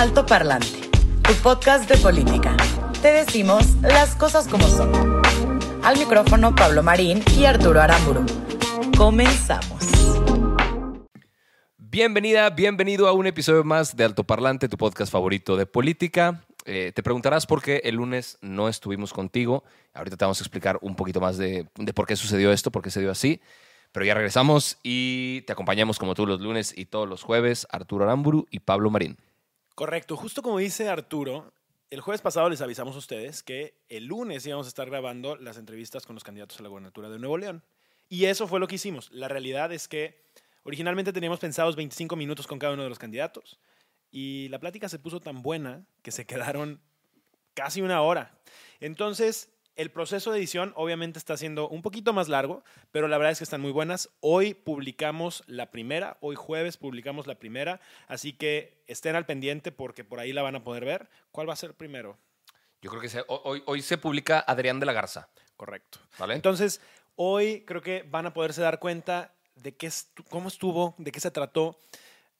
Alto Parlante, tu podcast de política. Te decimos las cosas como son. Al micrófono Pablo Marín y Arturo Aramburu. Comenzamos. Bienvenida, bienvenido a un episodio más de Alto Parlante, tu podcast favorito de política. Eh, te preguntarás por qué el lunes no estuvimos contigo. Ahorita te vamos a explicar un poquito más de, de por qué sucedió esto, por qué se dio así. Pero ya regresamos y te acompañamos como todos los lunes y todos los jueves, Arturo Aramburu y Pablo Marín. Correcto, justo como dice Arturo, el jueves pasado les avisamos a ustedes que el lunes íbamos a estar grabando las entrevistas con los candidatos a la gobernatura de Nuevo León. Y eso fue lo que hicimos. La realidad es que originalmente teníamos pensados 25 minutos con cada uno de los candidatos y la plática se puso tan buena que se quedaron casi una hora. Entonces, el proceso de edición obviamente está siendo un poquito más largo, pero la verdad es que están muy buenas. Hoy publicamos la primera, hoy jueves publicamos la primera, así que estén al pendiente porque por ahí la van a poder ver. ¿Cuál va a ser primero? Yo creo que se- hoy, hoy se publica Adrián de la Garza. Correcto. ¿Vale? Entonces, hoy creo que van a poderse dar cuenta de qué estu- cómo estuvo, de qué se trató.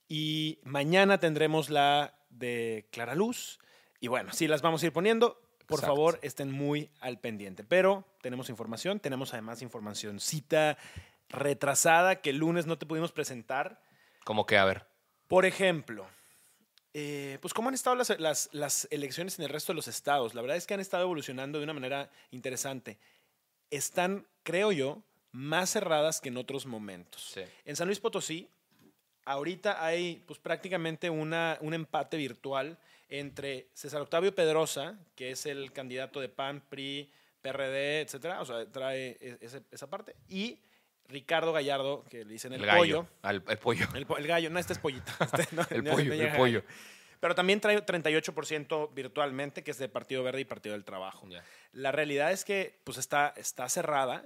Y mañana tendremos la de Clara Luz. Y bueno, sí, las vamos a ir poniendo. Por Exacto. favor, estén muy al pendiente. Pero tenemos información, tenemos además informacioncita retrasada que el lunes no te pudimos presentar. Como que, a ver, Por ejemplo, eh, pues cómo han estado las, las- las elecciones en el resto de los estados. La verdad es que han estado evolucionando de una manera interesante. Están, creo yo, más cerradas que en otros momentos. Sí. En San Luis Potosí, ahorita hay pues prácticamente una, un empate virtual entre César Octavio Pedrosa, que es el candidato de PAN, PRI, PRD, etcétera, o sea, trae e- ese- esa parte, y Ricardo Gallardo, que le dicen el, el, gallo. pollo. al- el pollo. El, gallo, no, este es pollito. Este no- El no- pollo, no el pollo. Pero también trae 38% virtualmente, que es de Partido Verde y Partido del Trabajo. La realidad es que pues está, está cerrada.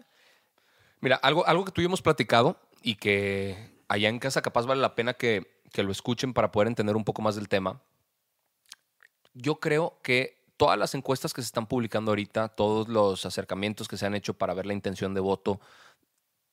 Mira, algo, algo que tú y hemos platicado y que allá en casa capaz vale la pena que, que lo escuchen para poder entender un poco más del tema. Yo creo que todas las encuestas que se están publicando ahorita, todos los acercamientos que se han hecho para ver la intención de voto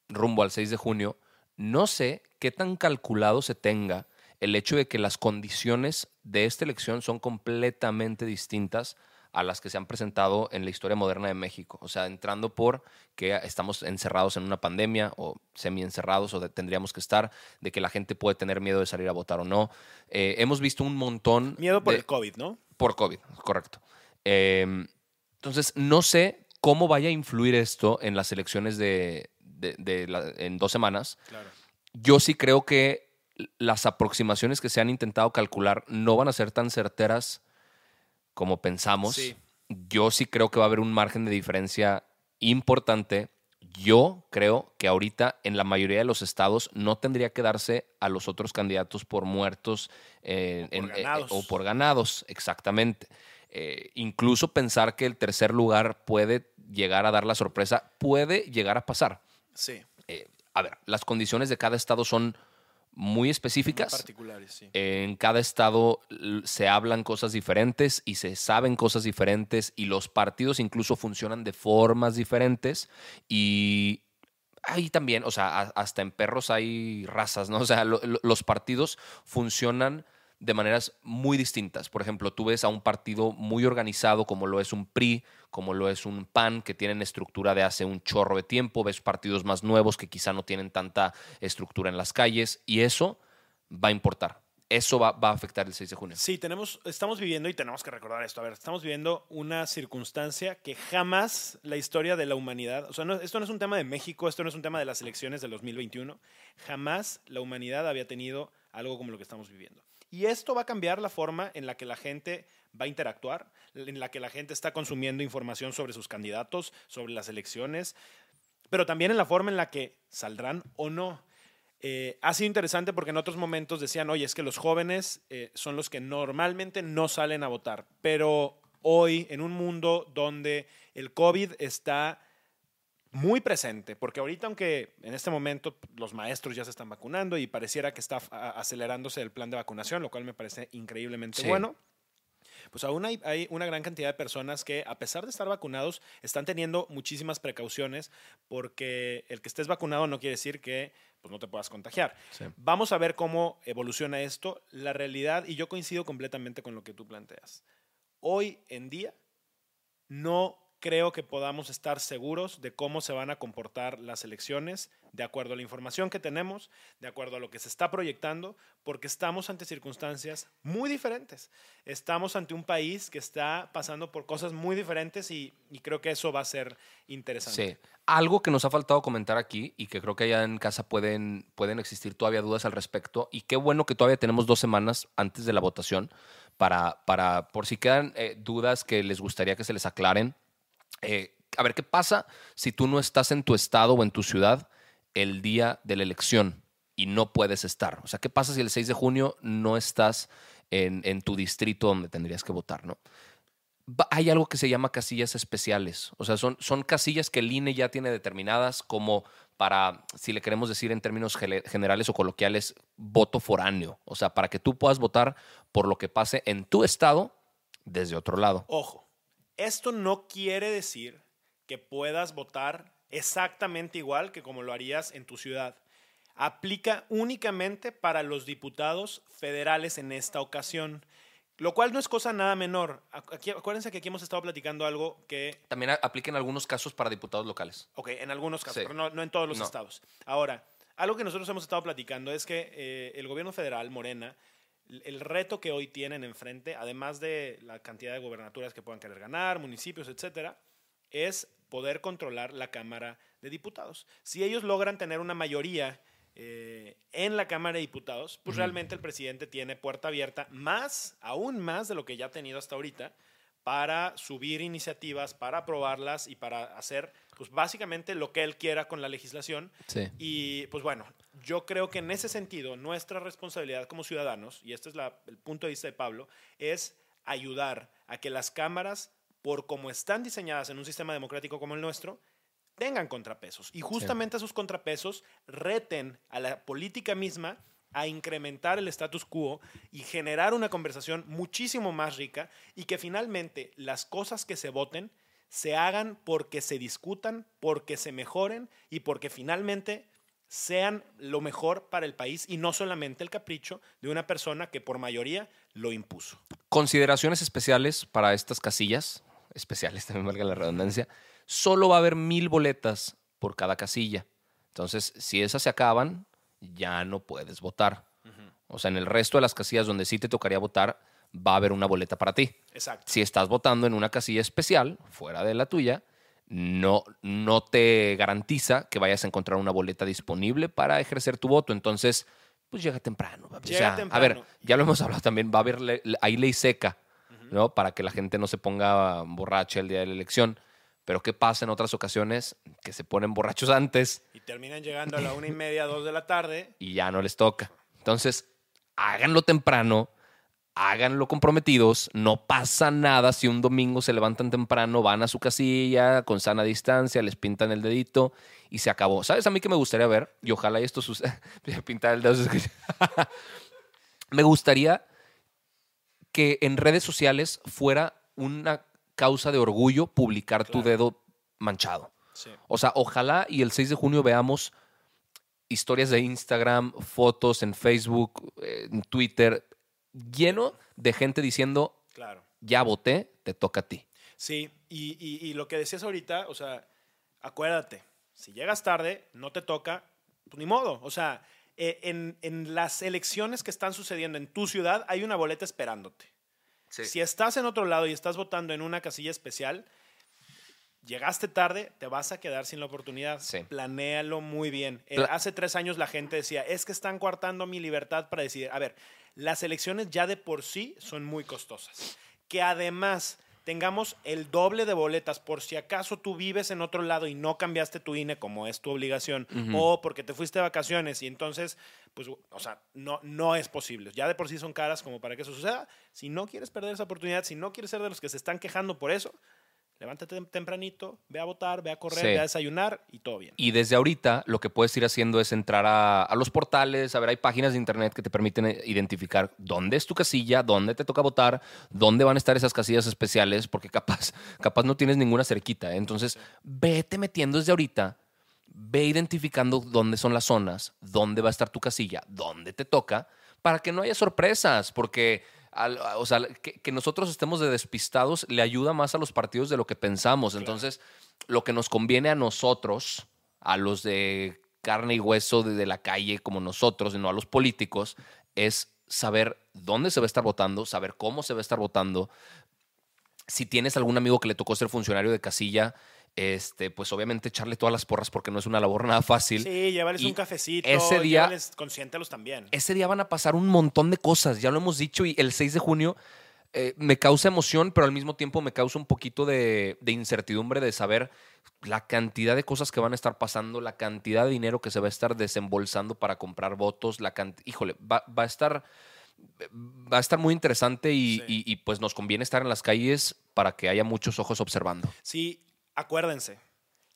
rumbo al 6 de junio, no sé qué tan calculado se tenga el hecho de que las condiciones de esta elección son completamente distintas a las que se han presentado en la historia moderna de México. O sea, entrando por que estamos encerrados en una pandemia o semi-encerrados o de- tendríamos que estar, de que la gente puede tener miedo de salir a votar o no. Eh, hemos visto un montón... Miedo por de- el COVID, ¿no? Por COVID, correcto. Eh, entonces, no sé cómo vaya a influir esto en las elecciones de, de- de la- en dos semanas. Claro. Yo sí creo que las aproximaciones que se han intentado calcular no van a ser tan certeras como pensamos. Sí. Yo sí creo que va a haber un margen de diferencia importante. Yo creo que ahorita en la mayoría de los estados no tendría que darse a los otros candidatos por muertos eh, O por en- eh, ganados. o por ganados, exactamente. Eh, incluso pensar que el tercer lugar puede llegar a dar la sorpresa, puede llegar a pasar. Sí. Eh, a ver, las condiciones de cada estado son muy específicas. Particulares, sí. En cada estado se hablan cosas diferentes y se saben cosas diferentes y los partidos incluso funcionan de formas diferentes y ahí también, o sea, hasta en perros hay razas, ¿no? O sea, lo- lo- los partidos funcionan de maneras muy distintas. Por ejemplo, tú ves a un partido muy organizado como lo es un PRI, como lo es un PAN, que tienen estructura de hace un chorro de tiempo, ves partidos más nuevos que quizá no tienen tanta estructura en las calles, y eso va a importar. Eso va, a afectar el 6 de junio. Sí, tenemos, estamos viviendo, y tenemos que recordar esto, a ver, estamos viviendo una circunstancia que jamás la historia de la humanidad, o sea, no- esto no es un tema de México, esto no es un tema de las elecciones del 2021, jamás la humanidad había tenido algo como lo que estamos viviendo. Y esto va a cambiar la forma en la que la gente va a interactuar, en la que la gente está consumiendo información sobre sus candidatos, sobre las elecciones. pero también en la forma en la que saldrán o no. Eh, ha sido interesante porque en otros momentos decían, oye, es que los jóvenes eh, son los que normalmente no salen a votar, pero hoy en un mundo donde el COVID está muy presente, porque ahorita aunque en este momento los maestros ya se están vacunando y pareciera que está acelerándose el plan de vacunación, lo cual me parece increíblemente bueno, pues aún hay, hay, una gran cantidad de personas que, a pesar de estar vacunados, están teniendo muchísimas precauciones porque el que estés vacunado no quiere decir que pues, no te puedas contagiar. Vamos a ver cómo evoluciona esto. La realidad, y yo coincido completamente con lo que tú planteas, hoy en día no creo que podamos estar seguros de cómo se van a comportar las elecciones de acuerdo a la información que tenemos, de acuerdo a lo que se está proyectando, porque estamos ante circunstancias muy diferentes. Estamos ante un país que está pasando por cosas muy diferentes y, creo que eso va a ser interesante. Sí. Algo que nos ha faltado comentar aquí y que creo que allá en casa pueden, pueden existir todavía dudas al respecto y qué bueno que todavía tenemos dos semanas antes de la votación para, para por si quedan eh, dudas que les gustaría que se les aclaren eh, a ver, ¿qué pasa si tú no estás en tu estado o en tu ciudad el día de la elección y no puedes estar? O sea, ¿qué pasa si el 6 de junio no estás en, tu distrito donde tendrías que votar, no? Hay algo que se llama casillas especiales. O sea, son, son casillas que el INE ya tiene determinadas como para, si le queremos decir en términos generales o coloquiales, voto foráneo. O sea, para que tú puedas votar por lo que pase en tu estado desde otro lado. Ojo, esto no quiere decir que puedas votar exactamente igual que como lo harías en tu ciudad. Aplica únicamente para los diputados federales en esta ocasión. Lo cual no es cosa nada menor. acuérdense que aquí hemos estado platicando algo que... También aplica en algunos casos para diputados locales. Ok, en algunos casos, pero no, en todos los estados. Ahora, algo que nosotros hemos estado platicando es que eh, el gobierno federal, Morena, el reto que hoy tienen enfrente, además de la cantidad de gobernaturas que puedan querer ganar, municipios, etcétera, es poder controlar la Cámara de Diputados. Si ellos logran tener una mayoría eh, en la Cámara de Diputados, pues realmente el presidente tiene puerta abierta, más, aún más de lo que ya ha tenido hasta ahorita, para subir iniciativas, para aprobarlas y para hacer, pues básicamente lo que él quiera con la legislación. Y pues bueno, yo creo que en ese sentido, nuestra responsabilidad como ciudadanos, y este es el punto de vista de Pablo, es ayudar a que las cámaras, por como están diseñadas en un sistema democrático como el nuestro, tengan contrapesos. Y justamente esos contrapesos reten a la política misma a incrementar el status quo y generar una conversación muchísimo más rica y que finalmente las cosas que se voten se hagan porque se discutan, porque se mejoren y porque finalmente sean lo mejor para el país y no solamente el capricho de una persona que por mayoría lo impuso. Consideraciones especiales para estas casillas, especiales también valga la redundancia, solo va a haber mil boletas por cada casilla. Entonces, si esas se acaban, ya no puedes votar. O sea, en el resto de las casillas donde sí te tocaría votar, va a haber una boleta para ti. Exacto. Si estás votando en una casilla especial, fuera de la tuya, no, no te garantiza que vayas a encontrar una boleta disponible para ejercer tu voto. Entonces, pues llega temprano. Llega temprano. A ver, ya lo hemos hablado también, va a haber le, ahí ley seca, ¿no? Para que la gente no se ponga borracha el día de la elección. Pero ¿qué pasa en otras ocasiones? Que se ponen borrachos antes. Y terminan llegando a la una y media, dos de la tarde. Y ya no les toca. Entonces, háganlo temprano, háganlo comprometidos. No pasa nada si un domingo se levantan temprano, van a su casilla con sana distancia, les pintan el dedito y se acabó. ¿Sabes a mí que me gustaría ver? Y ojalá esto suceda. pintar el dedo. me gustaría que en redes sociales fuera una causa de orgullo publicar tu dedo manchado. O sea, ojalá y el 6 de junio veamos historias de Instagram, fotos en Facebook, en Twitter, lleno de gente diciendo, claro. ya voté, te toca a ti. Sí, y, lo que decías ahorita, o sea, acuérdate, si llegas tarde, no te toca, pues ni modo. O sea, eh, en, en las elecciones que están sucediendo en tu ciudad, hay una boleta esperándote. Si estás en otro lado y estás votando en una casilla especial, llegaste tarde, te vas a quedar sin la oportunidad. Sí. Planéalo muy bien. Eh, hace tres años la gente decía, es que están coartando mi libertad para decidir. A ver, las elecciones ya de por sí son muy costosas. Que además tengamos el doble de boletas por si acaso tú vives en otro lado y no cambiaste tu INE como es tu obligación o porque te fuiste de vacaciones y entonces, pues, o sea, no, no es posible. Ya de por sí son caras como para que eso suceda. Si no quieres perder esa oportunidad, si no quieres ser de los que se están quejando por eso, levántate tem- tempranito, ve a votar, ve a correr, Sí. ve a desayunar y todo bien. Y desde ahorita lo que puedes ir haciendo es entrar a, a los portales, a ver, hay páginas de internet que te permiten eh, identificar dónde es tu casilla, dónde te toca votar, dónde van a estar esas casillas especiales, porque capaz, capaz no tienes ninguna cerquita. ¿eh? Entonces, vete metiendo desde ahorita, ve identificando dónde son las zonas, dónde va a estar tu casilla, dónde te toca, para que no haya sorpresas, porque al- o sea, que, que nosotros estemos de despistados le ayuda más a los partidos de lo que pensamos. Entonces, lo que nos conviene a nosotros, a los de carne y hueso de, de la calle como nosotros, y no a los políticos, es saber dónde se va a estar votando, saber cómo se va a estar votando. Si tienes algún amigo que le tocó ser funcionario de casilla, este, pues obviamente echarle todas las porras porque no es una labor nada fácil. Sí, llevarles Y un cafecito, ese día- llévales, consiéntalos también. Ese día van a pasar un montón de cosas, ya lo hemos dicho, y el 6 de junio eh, me causa emoción, pero al mismo tiempo me causa un poquito de, de incertidumbre de saber la cantidad de cosas que van a estar pasando, la cantidad de dinero que se va a estar desembolsando para comprar votos, la cantidad, híjole, va, va a estar va a estar muy interesante y, Sí. y- y, pues nos conviene estar en las calles para que haya muchos ojos observando. Sí, acuérdense,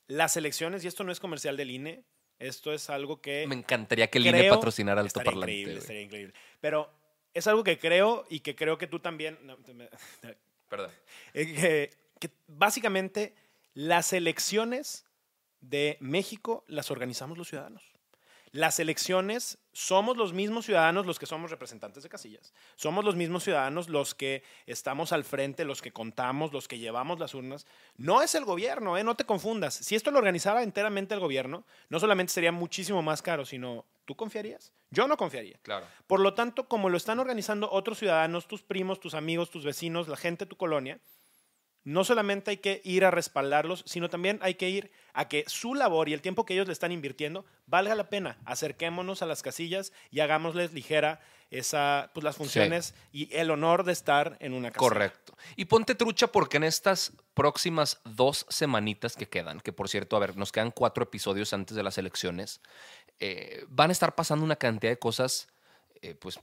las elecciones, y esto no es comercial del INE, esto es algo que... Me encantaría que el INE creo- patrocinara al altoparlante. increíble, estaría increíble. Pero es algo que creo y que creo que tú también... no, me- Perdón. eh, que, que básicamente las elecciones de México las organizamos los ciudadanos. Las elecciones somos los mismos ciudadanos los que somos representantes de casillas. Somos los mismos ciudadanos los que estamos al frente, los que contamos, los que llevamos las urnas. No es el gobierno, ¿eh? no te confundas. Si esto lo organizara enteramente el gobierno, no solamente sería muchísimo más caro, sino ¿tú confiarías? Yo no confiaría. Claro. Por lo tanto, como lo están organizando otros ciudadanos, tus primos, tus amigos, tus vecinos, la gente de tu colonia, no solamente hay que ir a respaldarlos, sino también hay que ir a que su labor y el tiempo que ellos le están invirtiendo valga la pena. Acerquémonos a las casillas y hagámosles ligera esa, pues, las funciones y el honor de estar en una casilla. Correcto. Y ponte trucha porque en estas próximas dos semanitas que quedan, que por cierto, a ver, nos quedan cuatro episodios antes de las elecciones, eh, van a estar pasando una cantidad de cosas eh, pues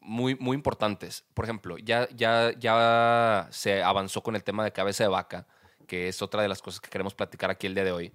muy, muy importantes. Por ejemplo, ya, ya, ya se avanzó con el tema de cabeza de vaca, que es otra de las cosas que queremos platicar aquí el día de hoy.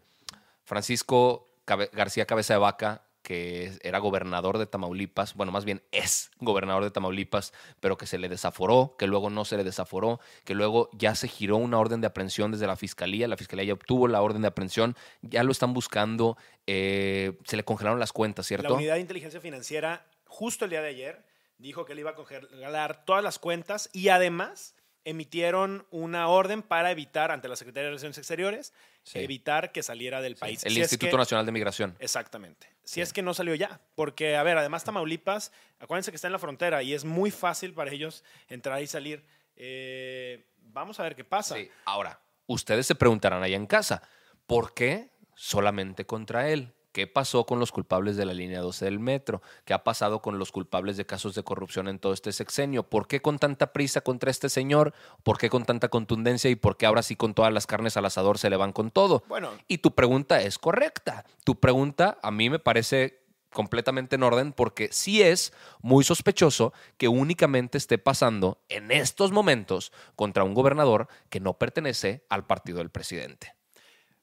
Francisco Cabe- García Cabeza de Vaca, que era gobernador de Tamaulipas, bueno, más bien es gobernador de Tamaulipas, pero que se le desaforó, que luego no se le desaforó, que luego ya se giró una orden de aprehensión desde la fiscalía, la fiscalía ya obtuvo la orden de aprehensión, ya lo están buscando, eh, se le congelaron las cuentas, La ¿cierto? unidad de inteligencia financiera, justo el día de ayer, dijo que le iba a congelar todas las cuentas y además emitieron una orden para evitar, ante la Secretaría de Relaciones Exteriores, Sí. evitar que saliera del país. El Si es Instituto que- Nacional de Migración. Exactamente. Si es que no salió ya. Porque, a ver, además Tamaulipas, acuérdense que está en la frontera y es muy fácil para ellos entrar y salir. Eh, vamos a ver qué pasa. Ahora, ustedes se preguntarán allá en casa, ¿por qué solamente contra él? ¿Qué pasó con los culpables de la línea 12 del metro? ¿Qué ha pasado con los culpables de casos de corrupción en todo este sexenio? ¿Por qué con tanta prisa contra este señor? ¿Por qué con tanta contundencia? ¿Y por qué ahora sí con todas las carnes al asador se le van con todo? Bueno, Y tu pregunta es correcta. Tu pregunta a mí me parece completamente en orden porque sí es muy sospechoso que únicamente esté pasando en estos momentos contra un gobernador que no pertenece al partido del presidente.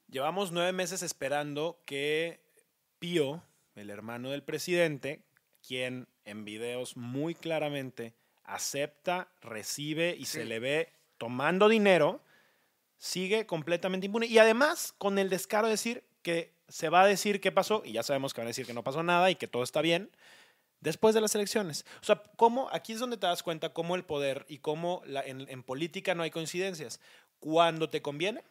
llevamos nueve meses esperando que Pío, el hermano del presidente, quien en videos muy claramente acepta, recibe y se le ve tomando dinero, sigue completamente impune. Y además, con el descaro de decir que se va a decir qué pasó, y ya sabemos que van a decir que no pasó nada y que todo está bien, después de las elecciones. O sea, cómo, aquí es donde te das cuenta cómo el poder y cómo la- en, en política no hay coincidencias. Cuando te conviene,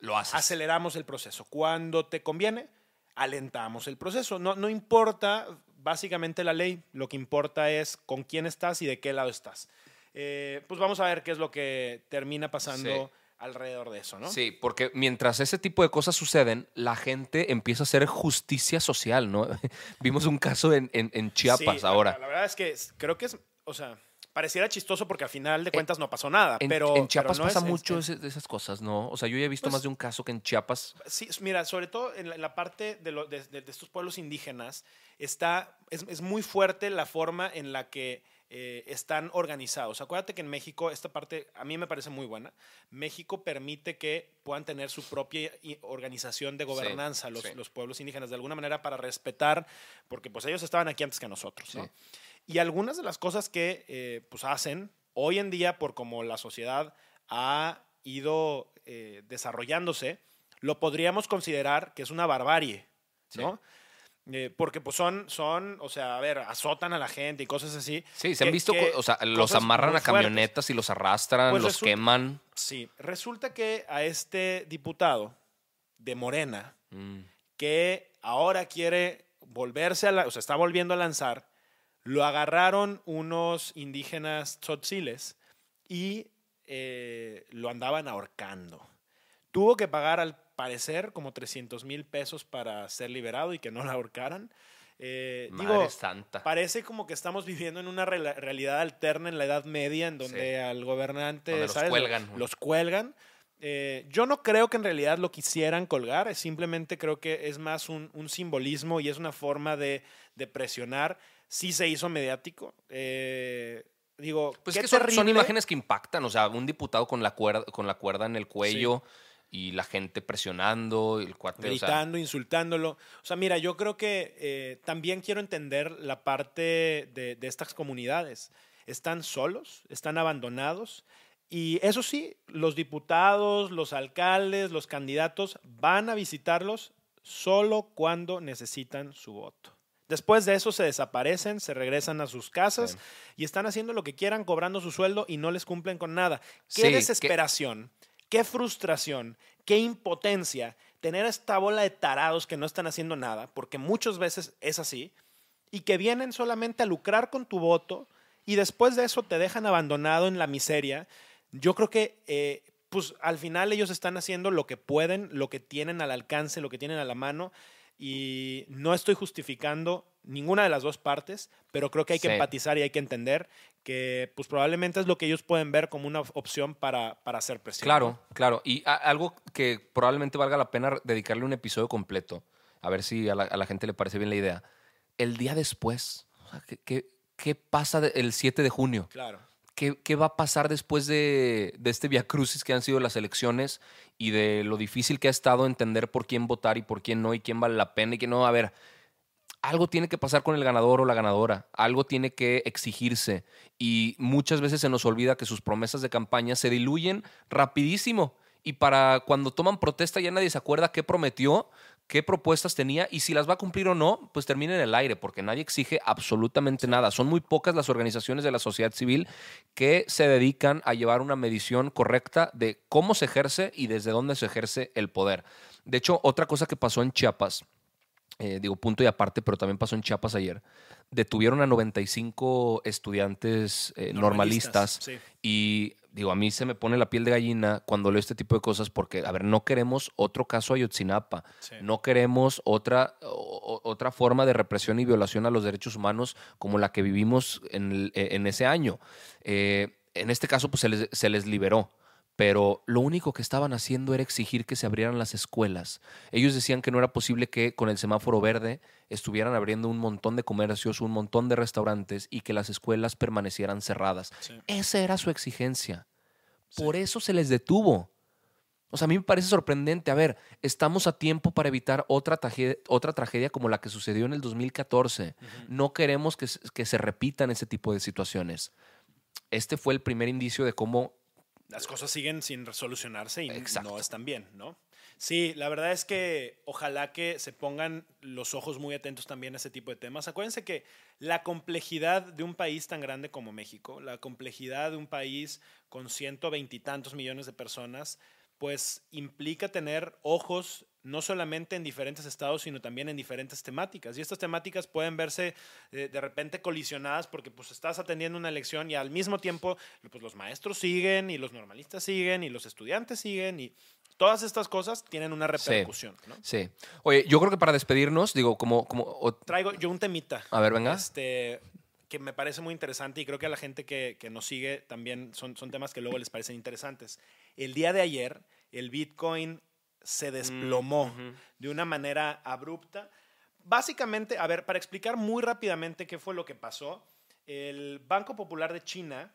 Lo haces. aceleramos el proceso. Cuando te conviene, alentamos el proceso. No, no importa básicamente la ley, lo que importa es con quién estás y de qué lado estás. Eh, pues vamos a ver qué es lo que termina pasando Sí. alrededor de eso, ¿no? Sí, porque mientras ese tipo de cosas suceden, la gente empieza a hacer justicia social, ¿no? Vimos un caso en, en- en Chiapas Sí, ahora. La, la verdad es que creo que es, o sea, pareciera chistoso porque al final de cuentas no pasó nada. En, pero en Chiapas pero no pasa es- es- mucho es- de esas cosas, ¿no? O sea, yo ya he visto Pues- más de un caso que en Chiapas. Sí, mira, sobre todo en la, en la parte de, lo- de- de- de estos pueblos indígenas, está, es, muy fuerte la forma en la que eh, están organizados. Acuérdate que en México, esta parte a mí me parece muy buena. México permite que puedan tener su propia organización de gobernanza, los, sí. los pueblos indígenas, de alguna manera para respetar, porque pues ellos estaban aquí antes que nosotros. ¿no? Sí. Y algunas de las cosas que eh, pues hacen hoy en día, por como la sociedad ha ido eh, desarrollándose, lo podríamos considerar que es una barbarie, ¿no? Eh, porque pues son, son, o sea, a ver, azotan a la gente y cosas así. Sí, se han que- visto, que- co- o sea, los amarran a fuertes. camionetas y los arrastran, Pues los resulta- queman. Sí, resulta que a este diputado de Morena, Mm. que ahora quiere volverse a la, o sea, está volviendo a lanzar, lo agarraron unos indígenas tzotziles y eh, lo andaban ahorcando. Tuvo que pagar, al parecer, como 300 mil pesos para ser liberado y que no lo ahorcaran. Eh, Madre digo, santa. parece como que estamos viviendo en una realidad alterna en la Edad Media, en donde Sí. al gobernante Donde los ¿sabes? cuelgan. los cuelgan. Eh, yo no creo que en realidad lo quisieran colgar, simplemente creo que es más un, un simbolismo y es una forma de, de presionar. Sí se hizo mediático. Eh, digo, Pues qué es que son, imágenes que impactan. O sea, un diputado con la cuerda, con la cuerda en el cuello y la gente presionando, el cuate. o sea, gritando, insultándolo. O sea, mira, yo creo que eh, también quiero entender la parte de, de estas comunidades. Están solos, están abandonados. Y eso sí, los diputados, los alcaldes, los candidatos van a visitarlos solo cuando necesitan su voto. Después de eso se desaparecen, se regresan a sus casas Sí. y están haciendo lo que quieran, cobrando su sueldo y no les cumplen con nada. Qué Sí, desesperación, qué frustración, qué impotencia tener esta bola de tarados que no están haciendo nada, porque muchas veces es así, y que vienen solamente a lucrar con tu voto y después de eso te dejan abandonado en la miseria. Yo creo que eh, pues al final ellos están haciendo lo que pueden, lo que tienen al alcance, lo que tienen a la mano y no estoy justificando ninguna de las dos partes, pero creo que hay que Sí. empatizar y hay que entender que pues probablemente es lo que ellos pueden ver como una opción para, para hacer presión. Claro, claro. Y a- algo que probablemente valga la pena dedicarle un episodio completo. A ver si a la, a la gente le parece bien la idea. El día después. o sea, ¿qué, qué- qué pasa el 7 de junio? Claro. ¿Qué, va a pasar después de, de este viacrucis que han sido las elecciones y de lo difícil que ha estado entender por quién votar y por quién no y quién vale la pena y quién no? A ver, algo tiene que pasar con el ganador o la ganadora, algo tiene que exigirse y muchas veces se nos olvida que sus promesas de campaña se diluyen rapidísimo y para cuando toman protesta ya nadie se acuerda qué prometió, qué propuestas tenía y si las va a cumplir o no, pues termina en el aire porque nadie exige absolutamente nada. Son muy pocas las organizaciones de la sociedad civil que se dedican a llevar una medición correcta de cómo se ejerce y desde dónde se ejerce el poder. De hecho, otra cosa que pasó en Chiapas, eh, digo punto y aparte, pero también pasó en Chiapas ayer, detuvieron a 95 estudiantes eh, normalistas, sí. y digo, a mí se me pone la piel de gallina cuando leo este tipo de cosas porque, a ver, no queremos otro caso Ayotzinapa, Sí. no queremos otra, o- otra forma de represión y violación a los derechos humanos como la que vivimos en, el- eh, en ese año. Eh, en este caso, pues se les, se les liberó. Pero lo único que estaban haciendo era exigir que se abrieran las escuelas. Ellos decían que no era posible que con el semáforo verde estuvieran abriendo un montón de comercios, un montón de restaurantes y que las escuelas permanecieran cerradas. Sí. Esa era su exigencia. Por eso se les detuvo. O sea, a mí me parece sorprendente. A ver, estamos a tiempo para evitar otra tragedia, otra tragedia como la que sucedió en el 2014. No queremos que, se- que se repitan ese tipo de situaciones. Este fue el primer indicio de cómo las cosas siguen sin solucionarse y Exacto. no están bien, ¿no? Sí, la verdad es que ojalá que se pongan los ojos muy atentos también a ese tipo de temas. Acuérdense que la complejidad de un país tan grande como México, la complejidad de un país con ciento veintitantos millones de personas, pues implica tener ojos no solamente en diferentes estados, sino también en diferentes temáticas. Y estas temáticas pueden verse eh, de repente colisionadas porque pues estás atendiendo una elección y al mismo tiempo pues, los maestros siguen y los normalistas siguen y los estudiantes siguen y todas estas cosas tienen una repercusión. ¿no? Sí. Oye, yo creo que para despedirnos, digo, como... como o- Traigo yo un temita. a ver, venga. Este, que me parece muy interesante y creo que a la gente que, que nos sigue también son, son temas que luego les parecen interesantes. El día de ayer, el Bitcoin se desplomó Mm, ujú. de una manera abrupta. Básicamente, a ver, para explicar muy rápidamente qué fue lo que pasó, el Banco Popular de China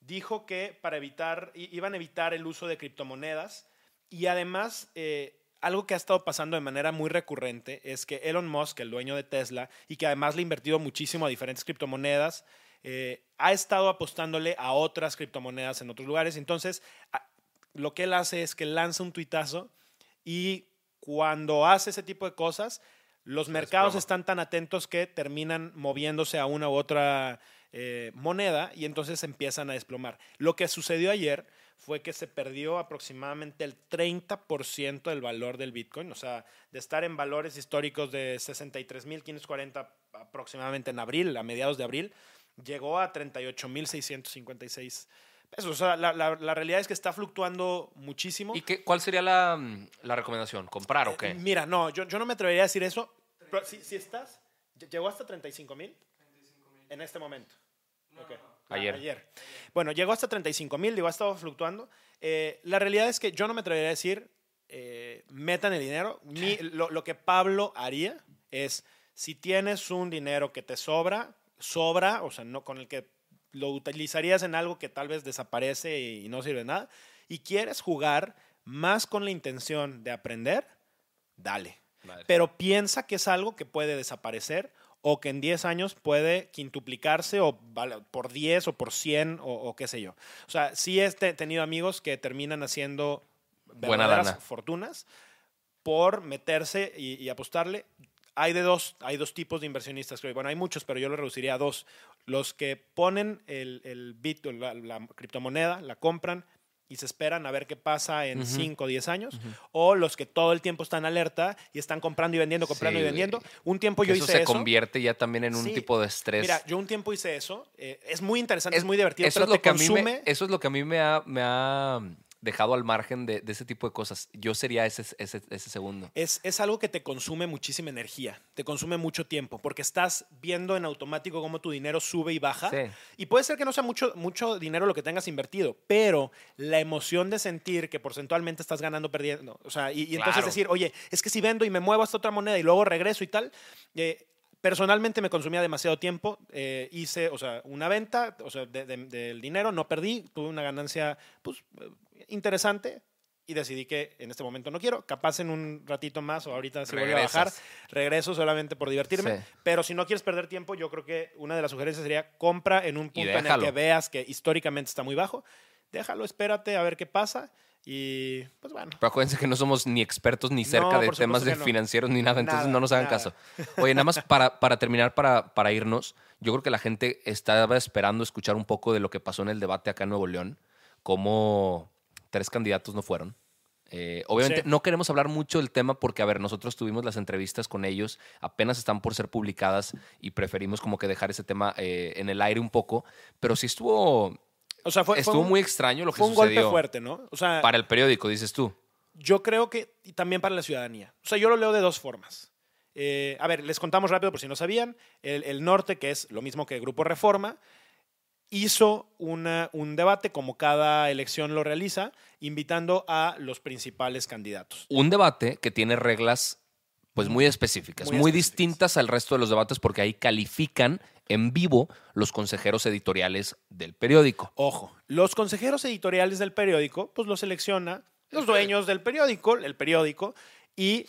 dijo que para evitar, iban a evitar el uso de criptomonedas y además eh, algo que ha estado pasando de manera muy recurrente es que Elon Musk, el dueño de Tesla, y que además le ha invertido muchísimo a diferentes criptomonedas, eh, ha estado apostándole a otras criptomonedas en otros lugares. Entonces, lo que él hace es que lanza un tuitazo y cuando hace ese tipo de cosas, los mercados están tan atentos que terminan moviéndose a una u otra eh, moneda y entonces empiezan a desplomar. Lo que sucedió ayer fue que se perdió aproximadamente el 30% del valor del Bitcoin, o sea, de estar en valores históricos de 63.540 aproximadamente en abril, a mediados de abril, llegó a 38.656 pesos. O sea, la, la- la realidad es que está fluctuando muchísimo. ¿Y qué, cuál sería la, mm, la recomendación? ¿Comprar o qué? Eh, Mira, no, yo, yo no me atrevería a decir eso. Pero si, si estás, llegó hasta 35 mil en este momento. Ok. Ah, Ayer. ayer. Bueno, llegó hasta 35 mil, digo, ha estado fluctuando. Eh, la realidad es que yo no me atrevería a decir, eh, metan el dinero. Mi- lo, lo que Pablo haría es, si tienes un dinero que te sobra, sobra, o sea, no con el que lo utilizarías en algo que tal vez desaparece y, no sirve de nada, y quieres jugar más con la intención de aprender, dale. Pero piensa que es algo que puede desaparecer o que en 10 años puede quintuplicarse o por 10 o por 100 o, o qué sé yo. O sea, sí he te- tenido amigos que terminan haciendo Buena verdaderas lana. fortunas por meterse y, y apostarle. Hay de dos, hay dos tipos de inversionistas. creo. Bueno, hay muchos, pero yo lo reduciría a dos. Los que ponen el, el bit, la, la criptomoneda, la compran y se esperan a ver qué pasa en 5 o 10 años. O los que todo el tiempo están alerta y están comprando y vendiendo, comprando Sí, y vendiendo. Un tiempo Que yo eso hice se eso. convierte ya también en un Sí. tipo de estrés. Mira, yo un tiempo hice eso. eh, es muy interesante, es, muy divertido, eso pero es lo te que a mí consume. me, eso es lo que a mí me ha, me ha dejado al margen de, de ese tipo de cosas. Yo sería ese, ese, ese segundo. Es, es algo que te consume muchísima energía, te consume mucho tiempo, porque estás viendo en automático cómo tu dinero sube y baja. Sí. Y puede ser que no sea mucho, mucho dinero lo que tengas invertido, pero la emoción de sentir que porcentualmente estás ganando, perdiendo. O sea, y, y entonces Claro. decir, oye, es que si vendo y me muevo a esta otra moneda y luego regreso y tal. eh, Personalmente me consumía demasiado tiempo. eh, hice, o sea, una venta, o sea, de- de- del dinero, no perdí, tuve una ganancia, pues, interesante y decidí que en este momento no quiero. Capaz en un ratito más o ahorita si vuelve a bajar, regreso solamente por divertirme. Sí. Pero si no quieres perder tiempo, yo creo que una de las sugerencias sería compra en un punto en el que veas que históricamente está muy bajo. Déjalo, espérate a ver qué pasa. Y pues bueno. Pero acuérdense que no somos ni expertos ni cerca No, de temas de no. financieros ni nada, entonces Nada, no nos hagan nada. caso. Oye, nada más para, para terminar, para, para irnos, yo creo que la gente estaba esperando escuchar un poco de lo que pasó en el debate acá en Nuevo León, cómo tres candidatos no fueron. Eh, obviamente Sí. no queremos hablar mucho del tema porque, a ver, nosotros tuvimos las entrevistas con ellos, apenas están por ser publicadas y preferimos como que dejar ese tema eh, en el aire un poco, pero sí estuvo, O sea, fue, fue estuvo un, muy extraño lo que fue un sucedió golpe fuerte, ¿no? O sea, para el periódico, dices tú. yo creo que y también para la ciudadanía. O sea, yo lo leo de dos formas. Eh, a ver, les contamos rápido por si no sabían. El, el norte, que es lo mismo que Grupo Reforma, hizo una- un debate, como cada elección lo realiza, invitando a los principales candidatos. un debate que tiene reglas pues muy específicas, Muy muy, específicas. distintas al resto de los debates porque ahí califican en vivo los consejeros editoriales del periódico. Ojo, los consejeros editoriales del periódico, pues los selecciona los dueños del periódico, el periódico, y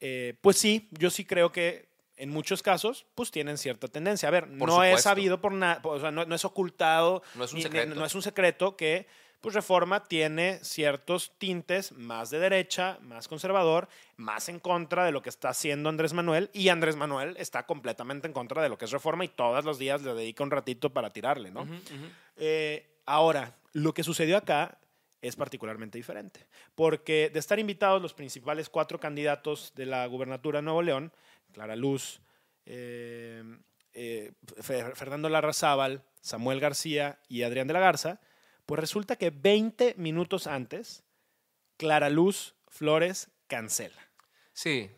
eh, pues sí, yo sí creo que en muchos casos, pues tienen cierta tendencia. A ver, Por no es sabido por nada, o sea, no, no es ocultado, No es un ni- ni- secreto. no es un secreto que pues Reforma tiene ciertos tintes más de derecha, más conservador, más en contra de lo que está haciendo Andrés Manuel, y Andrés Manuel está completamente en contra de lo que es Reforma y todos los días le dedica un ratito para tirarle, ¿no? Eh, ahora, lo que sucedió acá es particularmente diferente, porque de estar invitados los principales cuatro candidatos de la gubernatura de Nuevo León, Clara Luz, eh, eh, Fe- Fernando Larrazábal, Samuel García y Adrián de la Garza, pues resulta que 20 minutos antes, Clara Luz Flores cancela. Sí.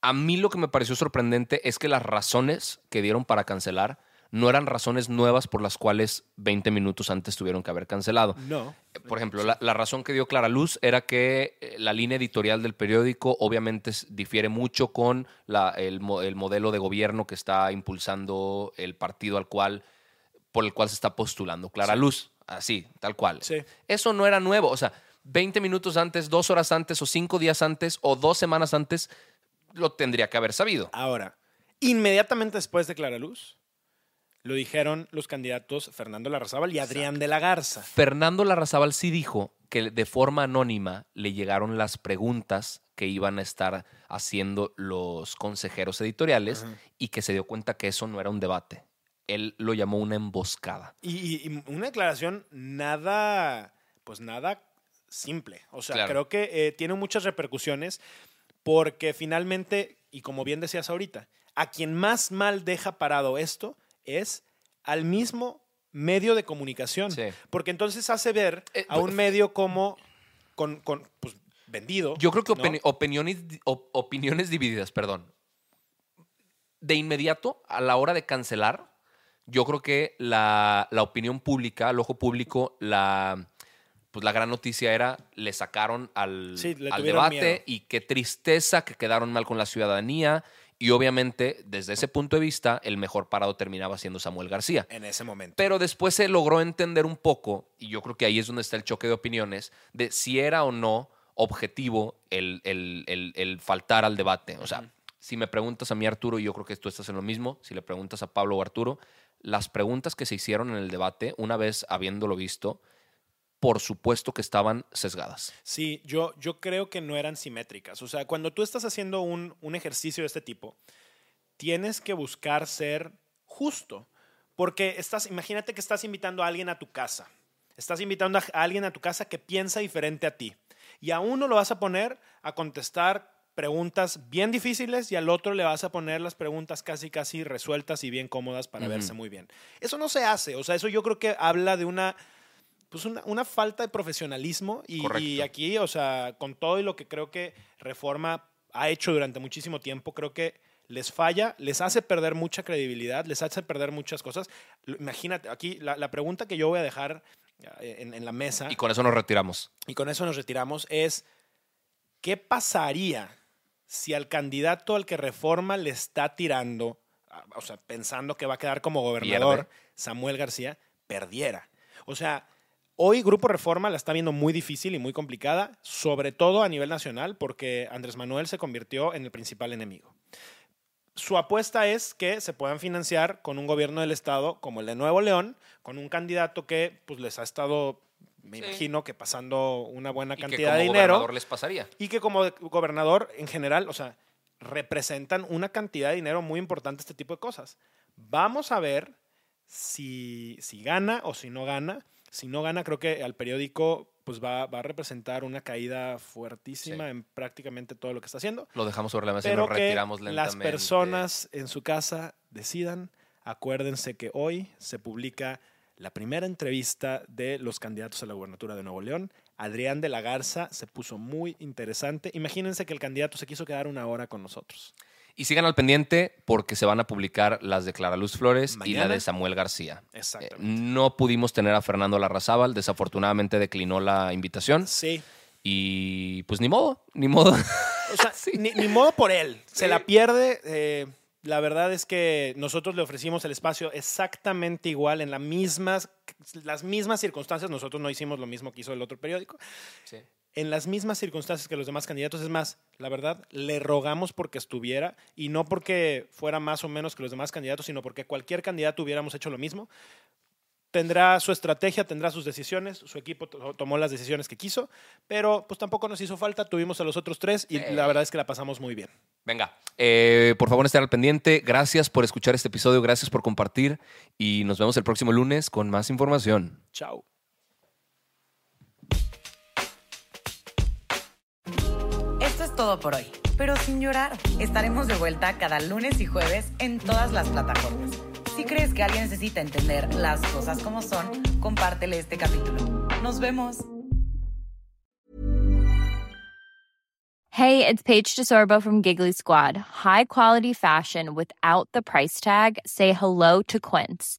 A mí lo que me pareció sorprendente es que las razones que dieron para cancelar no eran razones nuevas por las cuales 20 minutos antes tuvieron que haber cancelado. No. Por ejemplo, la, la razón que dio Clara Luz era que eh, la línea editorial del periódico obviamente difiere mucho con la- el, mo- el modelo de gobierno que está impulsando el partido al cual, por el cual se está postulando Clara Luz. Así, tal cual. Sí. Eso no era nuevo. O sea, 20 minutos antes, dos horas antes, o cinco días antes, o dos semanas antes, lo tendría que haber sabido. Ahora, inmediatamente después de Clara Luz, lo dijeron los candidatos Fernando Larrazábal y Adrián de la Garza. Fernando Larrazábal sí dijo que de forma anónima le llegaron las preguntas que iban a estar haciendo los consejeros editoriales y que se dio cuenta que eso no era un debate. Él lo llamó una emboscada. Y, y- y una declaración nada, pues nada simple. O sea, Claro. creo que eh, tiene muchas repercusiones porque finalmente, y como bien decías ahorita, a quien más mal deja parado esto es al mismo medio de comunicación. Sí. Porque entonces hace ver Eh, a un medio como con, con, pues, vendido. Yo creo que opiniones, op- opiniones divididas, perdón. De inmediato, a la hora de cancelar, yo creo que la, la opinión pública, el ojo público, la, pues la gran noticia era, le sacaron al, Sí, le al debate miedo. y qué tristeza que quedaron mal con la ciudadanía. Y obviamente, desde ese punto de vista, el mejor parado terminaba siendo Samuel García. en ese momento. Pero después se logró entender un poco, y yo creo que ahí es donde está el choque de opiniones, de si era o no objetivo el, el- el- el faltar al debate. O sea, si me preguntas a mí, Arturo, y yo creo que tú estás en lo mismo, si le preguntas a Pablo o Arturo, las preguntas que se hicieron en el debate, una vez habiéndolo visto, por supuesto que estaban sesgadas. Sí, yo, yo creo que no eran simétricas. O sea, cuando tú estás haciendo un, un ejercicio de este tipo, tienes que buscar ser justo. Porque estás, imagínate que estás invitando a alguien a tu casa. Estás invitando a alguien a tu casa que piensa diferente a ti. Y a uno lo vas a poner a contestar preguntas bien difíciles y al otro le vas a poner las preguntas casi casi resueltas y bien cómodas para verse muy bien. Eso no se hace. O sea, eso yo creo que habla de una pues una, una falta de profesionalismo y, y aquí, o sea, con todo y lo que creo que Reforma ha hecho durante muchísimo tiempo, creo que les falla, les hace perder mucha credibilidad, les hace perder muchas cosas. Imagínate, aquí la, la pregunta que yo voy a dejar eh, en, en la mesa, Y con eso nos retiramos. y con eso nos retiramos, es ¿qué pasaría si al candidato al que Reforma le está tirando, a- o sea, pensando que va a quedar como gobernador, Pierde. Samuel García, perdiera? O sea, hoy Grupo Reforma la está viendo muy difícil y muy complicada, sobre todo a nivel nacional, porque Andrés Manuel se convirtió en el principal enemigo. Su apuesta es que se puedan financiar con un gobierno del Estado como el de Nuevo León, con un candidato que pues, les ha estado, me Sí. imagino, que pasando una buena Y que cantidad como de dinero gobernador les pasaría. y que como gobernador en general, o sea, representan una cantidad de dinero muy importante este tipo de cosas. Vamos a ver si, si gana o si no gana. Si no gana, creo que al periódico pues va, va a representar una caída fuertísima Sí. en prácticamente todo lo que está haciendo. Lo dejamos sobre la mesa y nos que retiramos lentamente. las personas en su casa decidan. Acuérdense que hoy se publica la primera entrevista de los candidatos a la gubernatura de Nuevo León. Adrián de la Garza se puso muy interesante. Imagínense que el candidato se quiso quedar una hora con nosotros. Y sigan al pendiente porque se van a publicar las de Clara Luz Flores y la de Samuel García. Eh, Exactamente. no pudimos tener a Fernando Larrazábal, desafortunadamente declinó la invitación Sí. y pues ni modo, ni modo. O sea, Sí. ni, ni modo por él. Se Sí. la pierde. eh, la verdad es que nosotros le ofrecimos el espacio exactamente igual, en la mismas, las mismas circunstancias. Nosotros no hicimos lo mismo que hizo el otro periódico. En las mismas circunstancias que los demás candidatos. Es más, la verdad, le rogamos porque estuviera y no porque fuera más o menos que los demás candidatos, sino porque cualquier candidato hubiéramos hecho lo mismo. Tendrá su estrategia, tendrá sus decisiones, su equipo to- tomó las decisiones que quiso, pero pues tampoco nos hizo falta, tuvimos a los otros tres y la verdad es que la pasamos muy bien. Venga, eh, por favor estén al pendiente. Gracias por escuchar este episodio, gracias por compartir y nos vemos el próximo lunes con más información. Chao. Todo por hoy, pero sin llorar. Estaremos de vuelta cada lunes y jueves en todas las plataformas. Si crees que alguien necesita entender las cosas como son, compártele este capítulo. Nos vemos. Hey, it's Paige DeSorbo from Giggly Squad. High quality fashion without the price tag. Say hello to Quince.